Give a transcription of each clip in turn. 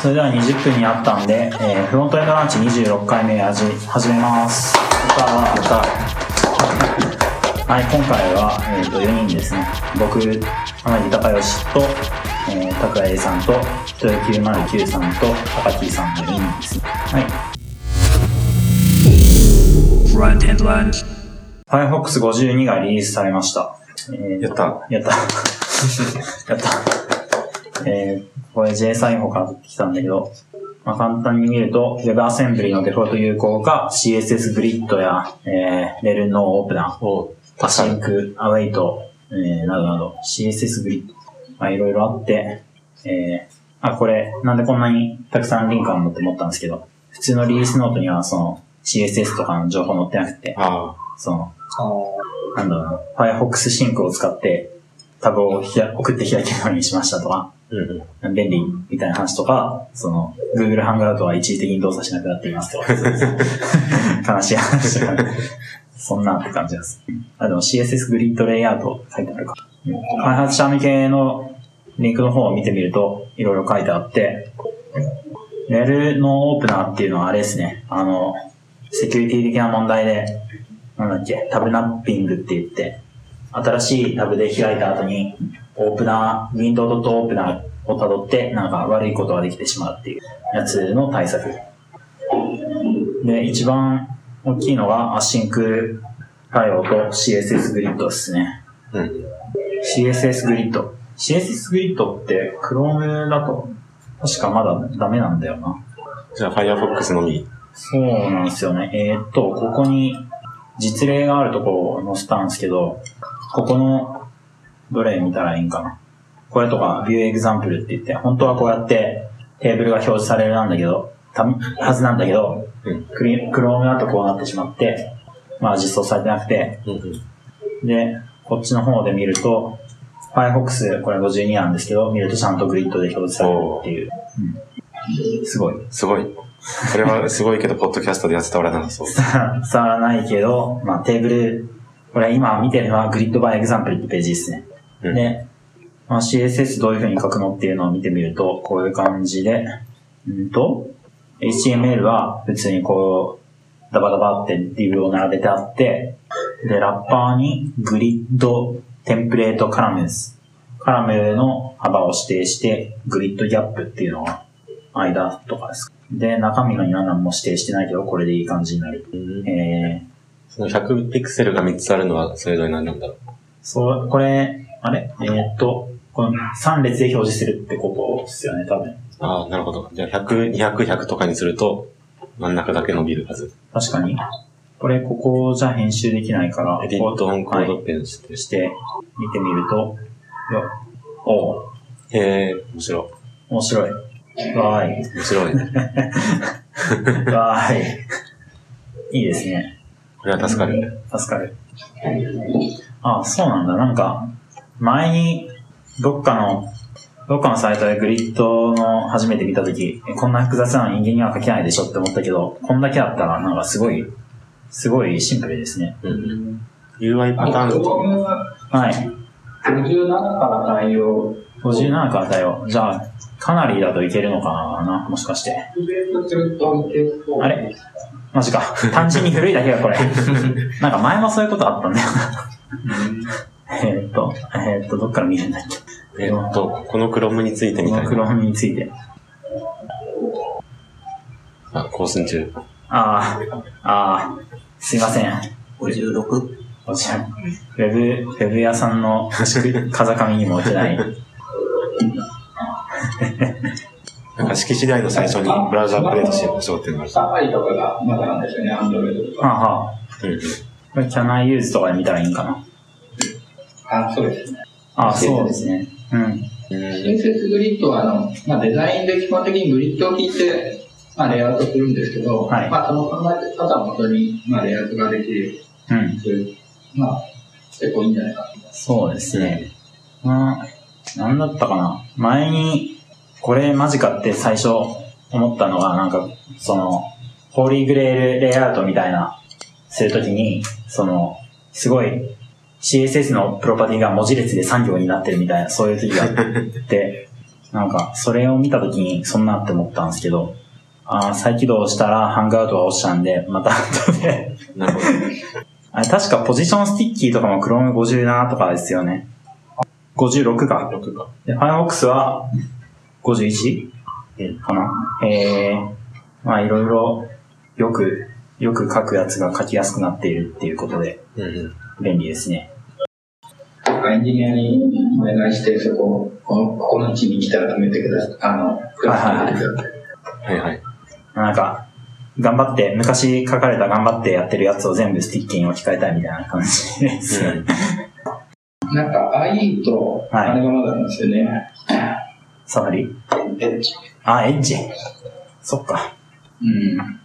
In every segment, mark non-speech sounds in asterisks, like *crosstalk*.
それでは20分になったんで、えーフロントエンドランチ26回目始めます。やったーやったーはい、今回は、えー、と4人ですね。僕、浜地隆義と、えー、拓也さんと、人909さんと、高木さんの4人ですね。はい。Front End Lunch. Firefox 52がリリースされました。えーやった。やった。やった。*laughs* えー、これ JSI 法から取ってきたんだけど、まあ、簡単に見ると、WebAssembly のデフォルト有効か、CSS Grid や、えー、 rel noopener、お async、await、えー、などなど、CSS Grid、まあ、いろいろあって、えー、あ、これ、なんでこんなにたくさんリンクあるのって思ったんですけど、普通のリリースノートには、その、CSS とかの情報載ってなくて、あその、なんだろうな、Firefox シンクを使ってタブをひら送って開けるようにしましたとか、あ。うんうん。便利みたいな話とか、その、Google ハンガーウトは一時的に動作しなくなっていますとか、*laughs* 悲しい話とか、そんなって感じです。あ、でも CSS グリッドレイアウト書いてあるか。うん開発者向けのリンクの方を見てみると、いろいろ書いてあって、レルのオープナーっていうのはあれですね、あの、セキュリティ的な問題で、なんだっけ、 tabnabbing って言って、新しいタブで開いた後に、 opener、window.opener を辿って、なんか悪いことができてしまうっていうやつの対策。で、一番大きいのが、 async 対応と CSS Grid ですね。うん。CSS Grid。CSS Grid って Chrome だと、確かまだダメなんだよな。じゃあ、Firefox のみ。そうなんですよね。えーっと、ここに実例があるところを載せたんですけど、ここの、どれ見たらいいんかな。これとか、View Example って言って、本当はこうやってテーブルが表示されるなんだけど、たはずなんだけど、うん。クリ Chrome だとこうなってしまって、まあ実装されてなくて、うんうん。で、こっちの方で見ると、Firefox これ52なんですけど、見るとちゃんとグリッドで表示されるっていう。うん、すごい。すごい。これはすごいけど、ポッドキャストでやってたらなさそう。*laughs* 伝わらないけど、まあテーブル、これ今見てるのは Grid by Example ってページですね。うんで、まあ、CSS どういう風に書くのっていうのを見てみると、こういう感じで、うんと、HTML は普通にこう、ダバダバってリブを並べてあって、で、ラッパーにグリッドテンプレートカラムです。カラムの幅を指定して、グリッドギャップっていうのは間とかです。で、中身の何も指定してないけど、これでいい感じになる。うんえー、その100ピクセルが3つあるのは、それぞれ何なんだろう。そう、これ、あれ？えーっと、この3列で表示するってことですよね、多分。ああ、なるほど。じゃあ、100、200、100とかにすると、真ん中だけ伸びるはず。確かに。これ、ここじゃ編集できないから、エディットオンコードはいペンして。して、見てみると、よおうへえ、面白面白い。わーい。い。面白い。*laughs* わーい。いいですね。これは助かる。助かる。あ、そうなんだ。なんか、前に、どっかの、どっかのサイトでグリッドの初めて見たとき、えこんな複雑なの人間には書けないでしょって思ったけど、こんだけだったらなんかすごい、すごいシンプルですね。うん。UI パターンと、はい。57から対応。57から対応。じゃあ、かなりだといけるのかなもしかして。あれ？マジか。単純に古いだけがこれ。*laughs* なんか前もそういうことあったんだよな。えーっと、えーっと、どっから見るんだっけ？えっと、このクロムについてみたいな。このクロームについて。あ、更新中。ああ、ああ、すいません。56? こちら、ウェブ、ウェブ屋さんの *laughs* 風上にも置けない。なんか式次第の最初にブラウザアップデートしましょうっていうのが。サファリとかがまだなんですよね、アンドロイドとか。はあはあ。うんうん。これ、Can I use とかで見たらいいんかな？あ、そうですね。ああ、そうですね。うん。うん。CSS グリッドは、あの、まあ、デザインで基本的にグリッドを引いて、まあ、レイアウトするんですけど、はいまあ、その考え方をもとに、まあ、レイアウトができるうん。という、まあ、結構いいんじゃないかな。そうですね。まあ、なんだったかな。前に、これマジかって最初思ったのが、なんか、その、ホーリーグレールレイアウトみたいな、するときに、その、すごい、CSS のプロパティが文字列で3行になってるみたいな、そういう時があって、*laughs* なんか、それを見たときに、そんなって思ったんですけど、あー再起動したら、ハングアウトが落ちたんで、また後で。なるほど。*laughs* あれ、確か position sticky とかも Chrome57 とかですよね。56か。6か。で、Firefox は 51? かな？えー、まあいろいろ、よく、よく書くやつが書きやすくなっているっていうことで。便利ですね。エンジニアにお願いして、そこ、この、ここの位置に来たら止めてください。あの、クラス止めてください。はいはい。なんか、頑張って、昔書かれた頑張ってやってるやつを全部 sticky に置き換えたいみたいな感じですね。*laughs* なんか IE と、はいあれがまだなんですよね。サファリ？エッジ。あ、エッジ。そっか。うん。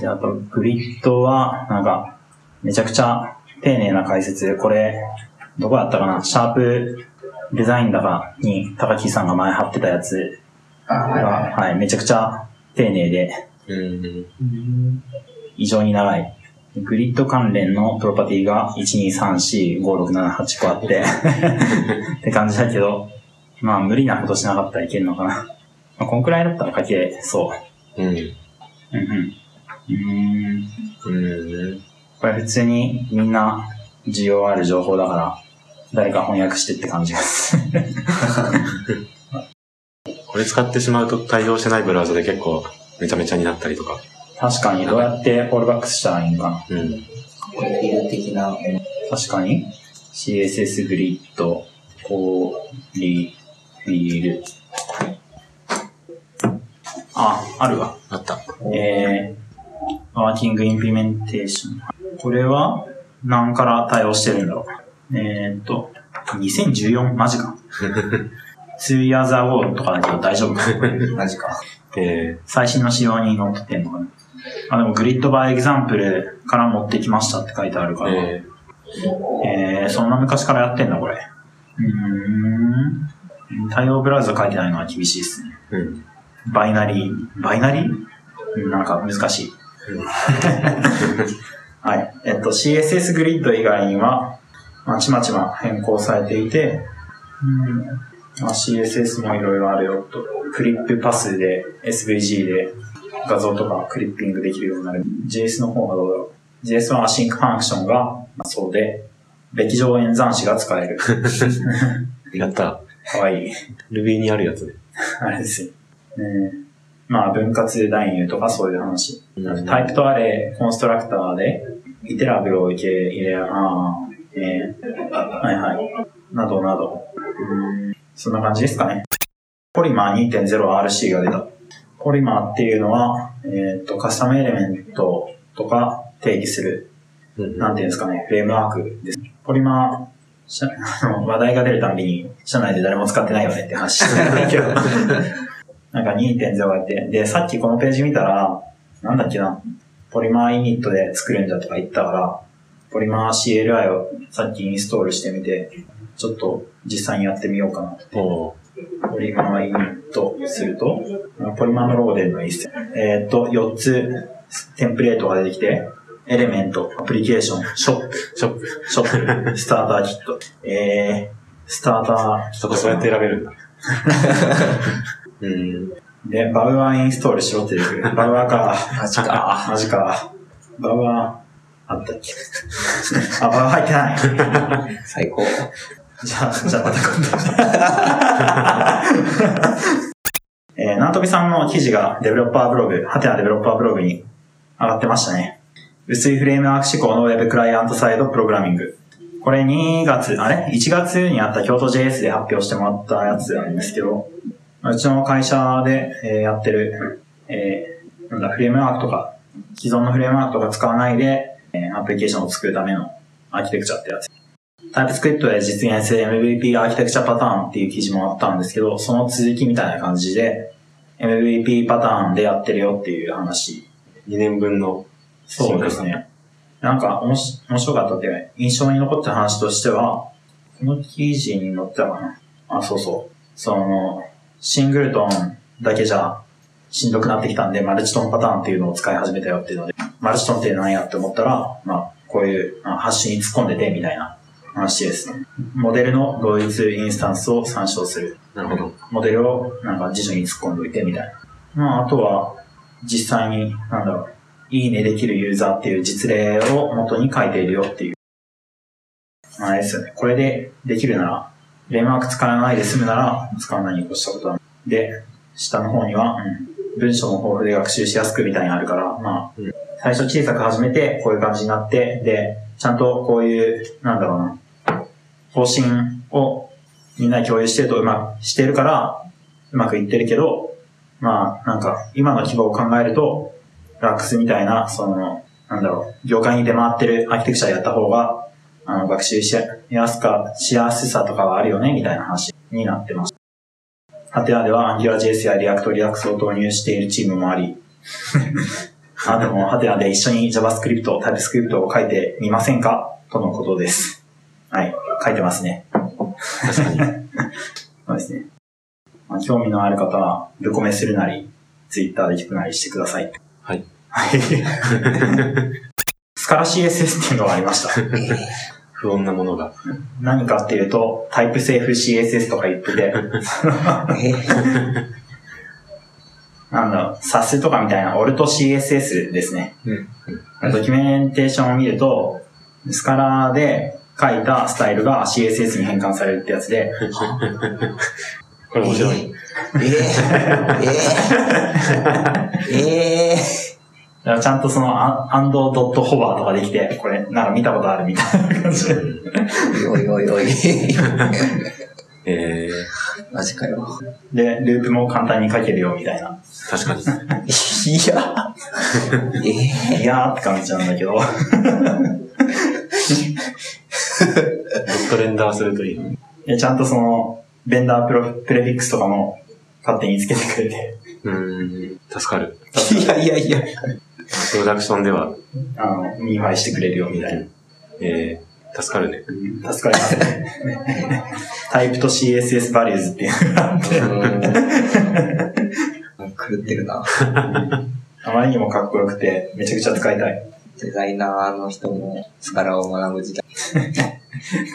で、あと、グリッドは、なんか、めちゃくちゃ丁寧な解説。これ、どこだったかな？シャープデザインだかに高木さんが前貼ってたやつあ、が、ははい、めちゃくちゃ丁寧で。異常に長い。グリッド関連のプロパティが1,2,3,4,5,6,7,8個あって、*laughs* って感じだけど、まあ無理なことしなかったらいけるのかな。まあ、こんくらいだったら書けそう。うん。うんうん。うーん。うん。これ普通にみんな需要ある情報だから、誰か翻訳してって感じです。*laughs* これ使ってしまうと対応してないブラウザで結構めちゃめちゃになったりとか。確かにどうやってフォールバックしたらいいんかな。うん。的な、確かに CSS グリッド、ポリフィール。あ、あるわ。あった。えー、ワーキングインプリメンテーション。これは何から対応してるんだろう？えーっと、2014? マジか。2 years ago とかだけど大丈夫か？*laughs* マジか。え最新の仕様に載ってんのかな。あ、でもグリッドバイエグザンプルから持ってきましたって書いてあるー、から。ええー、そんな昔からやってんだ、これ。うーん。対応ブラウザ書いてないのは厳しいですね。ー、うん。バイナリー、バイナリー？うんなんか難しい。*laughs* はい。えっと、CSS グリッド以外には、まちまちま変更されていて、うんまあ、CSS もいろいろあるよと。 clip-path で SVG で画像とかクリッピングできるようになる。JS の方がどうだろう。JS は async function がまあそうで、べき乗演算子が使える。*laughs* やった。かわいい。Ruby にあるやつね。*laughs* あれですよ。ねまあ、分割代入とかそういう話。うん Typed Array、コンストラクターで、 iterable を受け入れ、ああ、えー、はいはい。などなど。うんそんな感じですかね。ポリマー 2.0RC が出た。ポリマーっていうのは、えっ、と、カスタムエレメントとか定義する、うんなんていうんですかね、フレームワークです。ポリマー、*laughs* 話題が出るたんびに、社内で誰も使ってないよねって話してるんだけど。*laughs* なんか2.0があって、で、さっきこのページ見たら、なんだっけな、ポリマーイニットで作るんだとか言ったから、ポリマー CLI をさっきインストールしてみて、ちょっと実際にやってみようかな。おポリマーイニットすると、ポリマーのロゴ出るのいいっすよ。えーっと、4つテンプレートが出てきて、エレメント、アプリケーション、ショップ、ショップ。ショップ、スターターキット。えー、スターターキット。そこそうやって選べるんだ。*laughs* うん。で、バウアーインストールしろって出てくる。*laughs* バウアーか。マジか。マジか。バウアー、あったっけ？あ、バウアー入ってない。最高。じゃあ、じゃあまた今度。えー、 nanto_vi さんの記事が Developer Blog、Hatena Developer Blog に上がってましたね。薄いフレームワーク志向の Web クライアントサイドプログラミング。これ2月、あれ ?1 月にあった京都 JS で発表してもらったやつなんですけど、うちの会社で、えーやってる、えーなんだ、フレームワークとか、既存のフレームワークとか使わないで、えーアプリケーションを作るためのアーキテクチャってやつ。タイプスクリプトで実現する MVP アーキテクチャパターンっていう記事もあったんですけど、その続きみたいな感じで、MVP パターンでやってるよっていう話。2年分の。そうですね。なんか、おもし面白かったっていうか印象に残った話としては、この記事に載ってたかな。あ、そうそう。その、シングルトンだけじゃしんどくなってきたんで、マルチトンパターンっていうのを使い始めたよっていうので、マルチトンって何やって思ったら、まあ、こういうあハッシュに突っ込んでてみたいな話ですね。モデルの同一インスタンスを参照する。なるほど。モデルをなんか辞書に突っ込んでおいてみたいな。まあ、あとは、実際に、なんだろう、いいねできるユーザーっていう実例を元に書いているよっていう。まあ、あれですよね。これでできるなら、フレームワーク使わないで済むなら、使わないに越したことはない。で、下の方には、うん、文章も豊富で学習しやすくみたいにあるから、まあ、うん最初小さく始めて、こういう感じになって、で、ちゃんとこういう、なんだろうな、方針をみんなに共有してるとうまくしてるから、うまくいってるけど、まあ、なんか、今の規模を考えると、ラックスみたいな、その、なんだろう、業界に出回ってるアーキテクチャやった方が、あの、学習しやすか、しやすさとかはあるよね、みたいな話になってます。ハテナでは AngularJS や React、Redux を導入しているチームもあり、あなたもハテナで一緒に JavaScript、TypeScript を書いてみませんかとのことです。はい、書いてますね。確かに。*laughs* そうですね。まあ、興味のある方は、ぶこめするなり、ツイッターで聞くなりしてください。はい。はい。*laughs* スカラ CSS っていうのがありました。不穏なものが。*laughs* 何かっていうと、タイプセーフ CSS とか言ってて、*laughs* *laughs* なんだろう、SAS とかみたいなオルト CSS ですね。うん。ドキュメンテーションを見ると、スカラで書いたスタイルが CSS に変換されるってやつで、これ面白い。えー、えー、えだからちゃんとそのアアンドドットホバーとかできて、これなんか見たことあるみたいな感じで。ー、おいおいおい。*laughs* えマジかよ。で、ループも簡単に書けるよみたいな。ー、確かに。いや、*laughs* えいやーって感じなんだけど。 dot render するといいちゃんとその、ベンダープロプレフィックスとかも勝手につけてくれて、うーん、助かる。ー、*laughs* いやいやいや。プロダクションでは、あの、ミーファイしてくれるよみたいな。えー、助かるね。助かりますね。*laughs* タイプと CSS バリューズっていうのがあって、*laughs* 狂ってるな。あまりにもかっこよくて、めちゃくちゃ使いたい。デザイナーの人もスカラを学ぶ時代。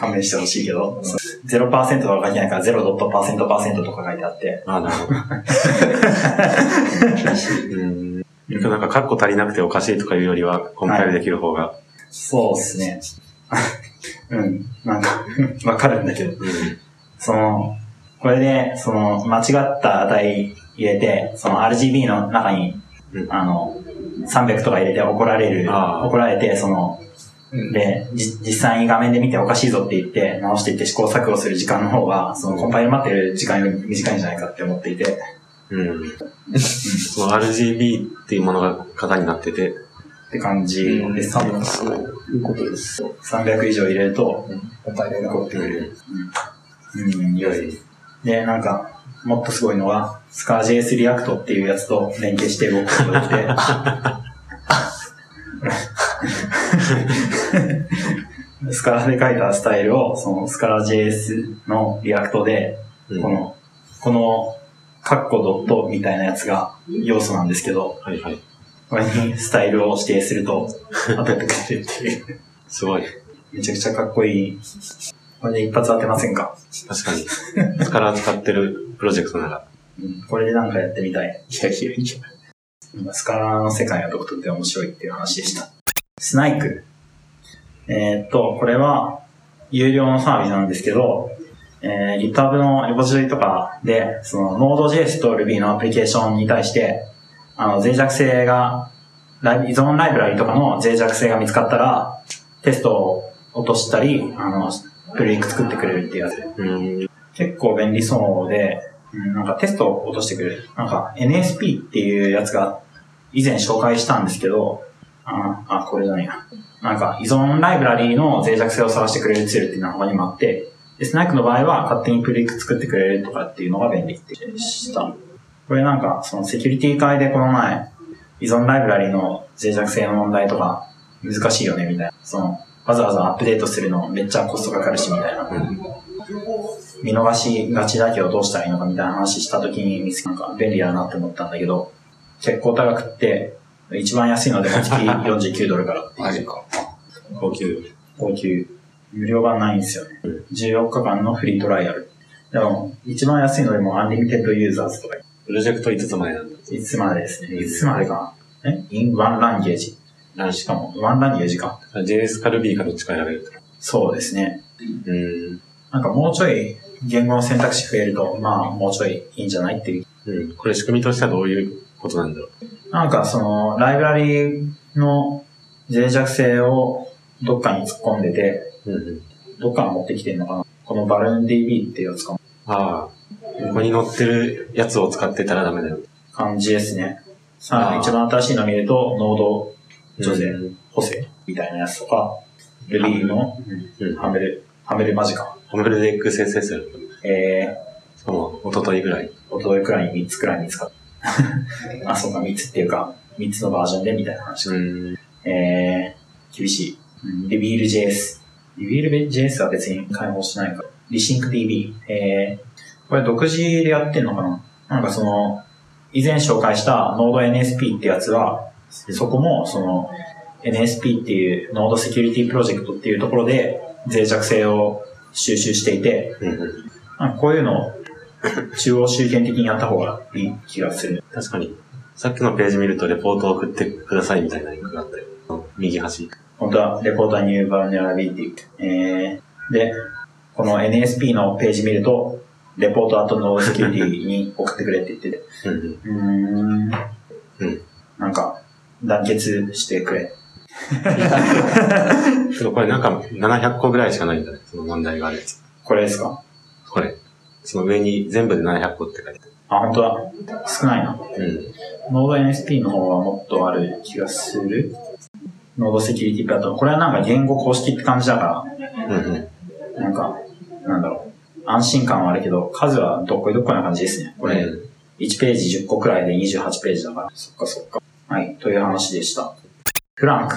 勘弁してほしいけど、0%とか書いてないから 0.%% とか書いてあって、あー、なるほど。うん。なんか、カッコ足りなくておかしいとかいうよりは、コンパイルできる方が、そうですね。うん。なんか、*laughs* わかるんだけど。うん。その、これで、その、間違った値入れて、その RGB の中に、うんあの、300とか入れて怒られる、怒られて、その、で、じ実際に画面で見ておかしいぞって言って、直していって試行錯誤する時間の方が、そのコンパイル待ってる時間より短いんじゃないかって思っていて、うん。*laughs* その RGB っていうものが型になってて、って感じです多ね。分そういうことです。300以上入れると、コンパイルが怒ってくる。うん、良い。で、なんか、もっとすごいのは、スカー JS リアクトっていうやつと連携して動くことができて、 Scala で書いたスタイルを、そのスカラ JS のリアクトで、うんこの、この、カッコドットみたいなやつが要素なんですけど、はいはい。これにスタイルを指定すると当ててくれるっていう。*laughs* すごい。めちゃくちゃかっこいい。これで一発当てませんか？確かに。スカラー使ってるプロジェクトなら。うんこれでなんかやってみたい。いやいやいや。スカラーの世界が独特で面白いっていう話でした。スナイク。えーっと、これは有料のサービスなんですけど、えー、GitHub のレポジトリとかで、その Node.js と Ruby のアプリケーションに対して、あの、脆弱性が、ライ依存ライブラリとかの脆弱性が見つかったら、テストを落としたり、あの、プリック作ってくれるっていうやつ。結構便利そうで、なんかテストを落としてくれる。なんか NSP っていうやつが以前紹介したんですけど、あ、あこれじゃないや。なんか依存ライブラリーの脆弱性を探してくれるツールっていうのが他にもあって、で、スナイクの場合は勝手にプリック作ってくれるとかっていうのが便利でした。これなんかそのセキュリティ会でこの前、依存ライブラリーの脆弱性の問題とか難しいよねみたいな。その、わざわざアップデートするのめっちゃコストかかるしみたいな。見逃しがちだけどどうしたらいいのかみたいな話した時に見つけなんか便利だなって思ったんだけど、結構高くって、一番安いのでも月 *laughs* 49ドルからっていうマジか。高級。高級。無料版ないんですよね。14日間のフリートライアル。でも、一番安いのでも unlimited users とか、プロジェクト5つまでなんだ。5つまでですね。5つまでかな。え ?in one language。しかも、 one language か。JS か Ruby かどっちか選べると？そうですね。うん。なんかもうちょい言語の選択肢増えると、まあもうちょいいいんじゃないっていう。うん。これ仕組みとしてはどういうことなんだろう？なんかその、ライブラリの脆弱性をどっかに突っ込んでて、うんうん。どっから持ってきてるのかな？このバルーン DB っていうやつかああ。ここに載ってるやつを使ってたらダメだよ。感じですね。さあ、一番新しいの見ると、ノード女性うん補正みたいなやつとか、Ruby のうん。ハメル、ハメルマジか。ハメルで XSS えその、一昨日ぐらい。ー、おとといくらいに3つくらい見つかった。*laughs* あ、そうか、3つっていうか、3つのバージョンでみたいな話。えー、厳しい。うん、リビール JS。リビール JS は別に開放しないから。リシンク DB。えー、これ独自でやってんのかな？なんかその、以前紹介した NodeNSP ってやつは、そこもその NSP っていう Node Security Project っていうところで脆弱性を収集していて、うんこういうのを中央集権的にやった方がいい気がする。確かに。さっきのページ見るとレポートを送ってくださいみたいなリンクがあったよ。右端。本当は、レポートはニューバルネラビリティ。えー、で、この NSP のページ見ると、レポート後のセキュリティに送ってくれって言ってて、うん。うん。なんか、団結してくれ。*laughs* これなんか700個ぐらいしかないんだね。その問題があるやつ。これですか？これ。その上に全部で700個って書いてあ、本当だ。少ないな。ある。ノード NSP の方はもっとある気がする。ノードセキュリティプラットフォーム。これはなんか言語公式って感じだかうん。うんうん。ら、なんか、なんだろう。安心感はあるけど、数はどっこいどっこいな感じですね。これ、うん1ページ10個くらいで28ページだから。そっかそっか。はい、という話でした。フランク。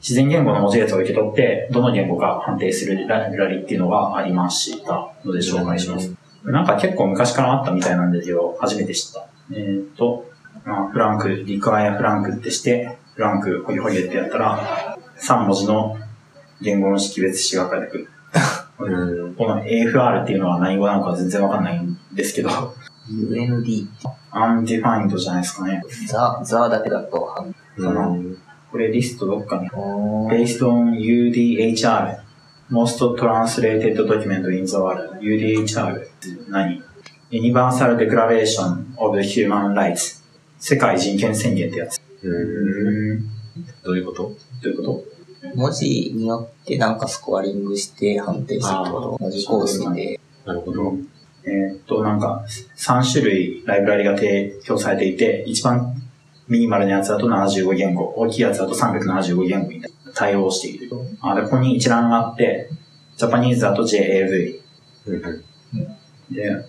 自然言語の文字列を受け取って、どの言語か判定するライブラリっていうのがありましたので紹介します。なんか結構昔からあったみたいなんですけど、初めて知った。えーっと、まあ、フランク、リクワイアフランクってして、フランク、ホイホイエってやったら、3文字の言語の識別詞が返ってくる。うん。この AFR っていうのは何語なのか全然わかんないんですけど、UND、undefined じゃないですかね。ザ、ザだけだと、うん。これリストどっかに。based on UDHR, most translated document in the world. UDHR って何 ?Universal Declaration of Human Rights 世界人権宣言ってやつ。う。うんん。どういうことどういうこと文字によってなんかスコアリングして判定するってこと文字構成で。なるほど。えーっと、なんか、3種類ライブラリが提供されていて、一番ミニマルなやつだと75言語、大きいやつだと375言語に対応している。あ、で、ここに一覧があって、 Japanese だと JAV。で、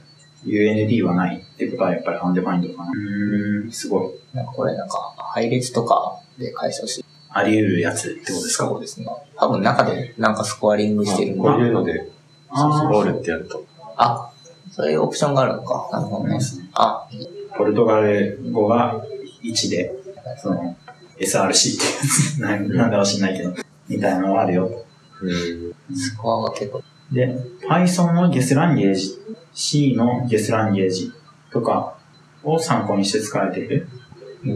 UND はないってことはやっぱり undefined かな。うーん、すごい。なんかこれなんか配列とかで解消してあり得るやつってことですか？そうですね。多分中でなんかスコアリングしてるこういうので、あー all ってやると。あ、そういうオプションがあるのか。なるほどね。あ、ポルトガル語が1で、その、SRC ってやつ、なんなんだか知んないけど、みたいなのがあるよ。うん。スコアが結構、で、Python のゲスランゲージ、C のゲスランゲージとかを参考にして使われている。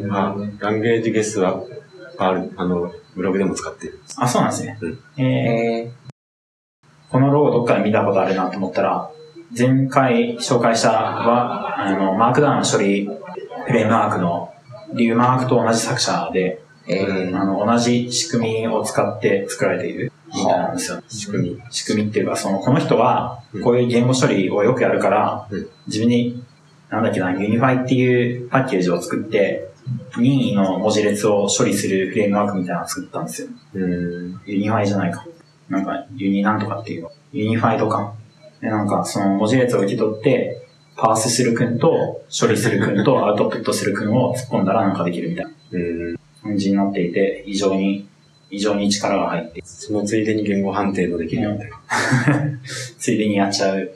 あ、ランゲージゲスは、ある、あの、ブログでも使ってる。あ、そうなんですね。うんえーえこのロゴどっかで見たことあるなと思ったら、前回紹介したは、あの、マークダウン処理フレームワークのremark と同じ作者で、ー、えあの、同じ仕組みを使って作られているみたいなんですよ。仕組み。仕組みっていうか、その、この人はうん、こういう言語処理をよくやるから、うん自分に、なんだっけな、 unify っていうパッケージを作って、任意の文字列を処理するフレームワークみたいなのを作ったんですよ。うん。 unify じゃないか。なんか、ユニなんとかっていうの。 unified か。で、なんか、その文字列を受け取って、パースする君と、処理する君と、アウトプットする君を突っ込んだらなんかできるみたいなうん。感じになっていて、非常に、非常に力が入って、そのついでに言語判定もできるよみたいな。*laughs* ついでにやっちゃう。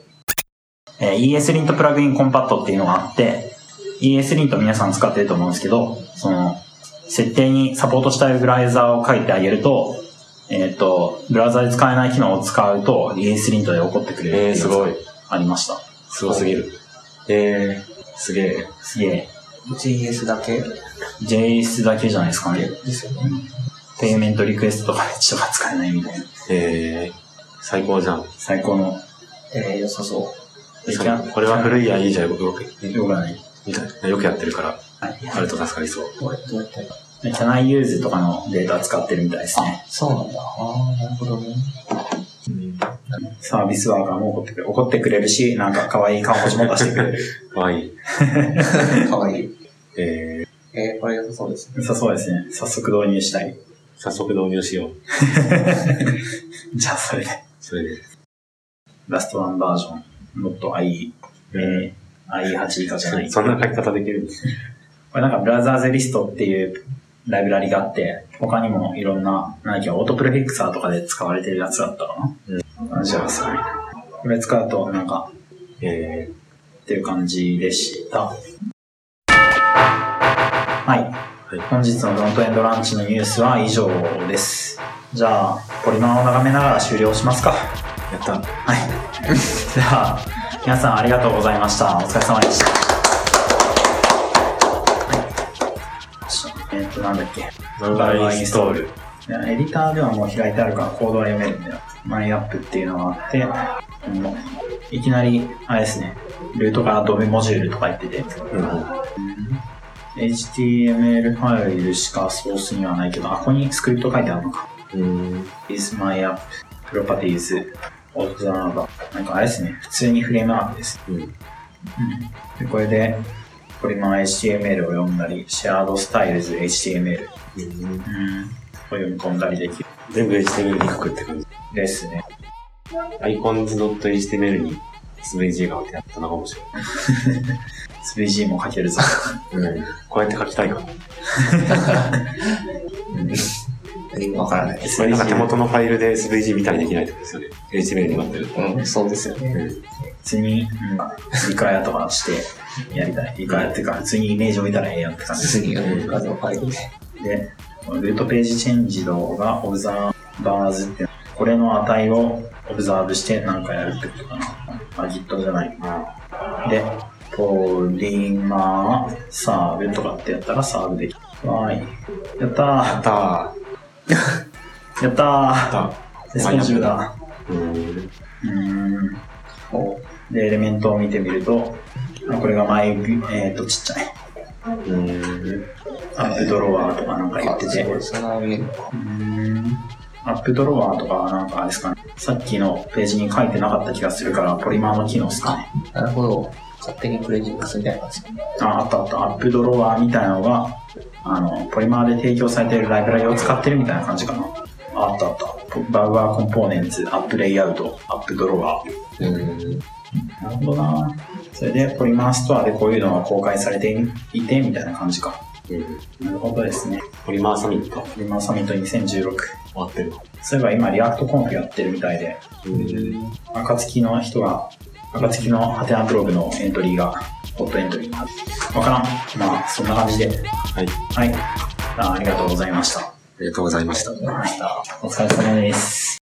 えー ESLint プラグインコンパットっていうのがあって、ESLint 皆さん使ってると思うんですけど、その、設定にサポートしたいブラウザーを書いてあげると、えっ、と、ブラウザで使えない機能を使うと、リリースリントで起こってくれるってすごい。ありました。すごすぎる。えー、すげえ。すげえ。JS だけ？JS だけじゃないですかね。ですよね。ペイメントリクエストとかでしか使えないみたいな。えー、最高じゃん。最高の。えー、良さそう。これは古いやいいじゃん、僕、僕、よくない。みたいなよくやってるから、はい。あると助かりそう。どうやってやるで Can I use とかのデータ使ってるみたいですね。そうなんだ。ああ、なるほどね。サービスワーカーも怒ってくれる。怒ってくれるし、なんか可愛い顔文字も出してくれる。かわいい。かわいい。えー、えー、これ良さそうですね。良さそうですね。早速導入したい。早速導入しよう。*laughs* じゃあそれで。それで。ラストワンバージョン。not i、えー、i8 以下じゃない。そんな書き方できるんですね。これなんかブラウザーゼリストっていうライブラリがあって、他にもいろんな、なんだっけ、オートプレフィクサーとかで使われてるやつだったかな。うん。じゃあそれ。これ使うとなんか、えっていう感じでした。はい。はい本日のドントエンドランチのニュースは以上です。じゃあ、ポリマンを眺めながら終了しますか。ー、やった。はい。*laughs* では、皆さんありがとうございました。お疲れ様でした。なんだっけ？インストール。エディターではもう開いてあるからコードは読めるんだよ。マイアップっていうのがあって、うんいきなり、あれですね、ルートからドメモジュールとか言ってて、うん。HTML ファイルしかソースにはないけど、あ、ここにスクリプト書いてあるのか。うん。is my app, properties, observer. なんかあれですね、普通にフレームワークです。うん。でこれで、ポリマン HTML を読んだり、シェアードスタイルズ HTML を読み込んだりできる全部 HTML に書くって感じ。ですね。icons.html に SVG がってやったのかもしれ 3G も書けるぞ。ない。うん。こうやって書きたいかな。*laughs* わからないです。それなんか手元のファイルで SVG みたいにできないってことですよね。HTML になってると。うん、そうですよね。うん。普通に、うん、リカヤとかしてやりたい。リカヤっていうか、普通にイメージを見たらええやんって感じです。次の画像ファイルで。で、ルートページチェンジドがオブザーバーズって、これの値をオブザーブして何かやるってことかな。あ、Git じゃない。で、ポリマーサーブとかってやったらサーブできる。わーい。やったやーったやったー。ーやっレスポンシブだ。た。うん。で、エレメントを見てみると、あこれがマイえっ、と、ちっちゃい。うん。アップドロワーとかなんか言ってて。うーんアップドロワーとかはなんかあれですかね。さっきのページに書いてなかった気がするから、ポリマーの機能ですかね。なるほど。勝手にプレジスみたいな感じ。あ、あったあった。アップドロワーみたいなのが、あの、ポリマーで提供されているライブラリを使ってるみたいな感じかな。ああったあった。 bower components、app layout、app drawer。うん。なるほどな。それで、 Polymer Store でこういうのが公開されていて、みたいな感じか。うん。なるほどですね。 Polymer Summit。Polymer Summit 2016。終わってる。そういえば今、 React Conf やってるみたいで、うん。暁の人が、暁のハテナブログのエントリーが、ホットエントリーになってわからん。まあ、そんな感じで。はい。はい。あありがとうございました。ありがとうございました。はい。お疲れ様です。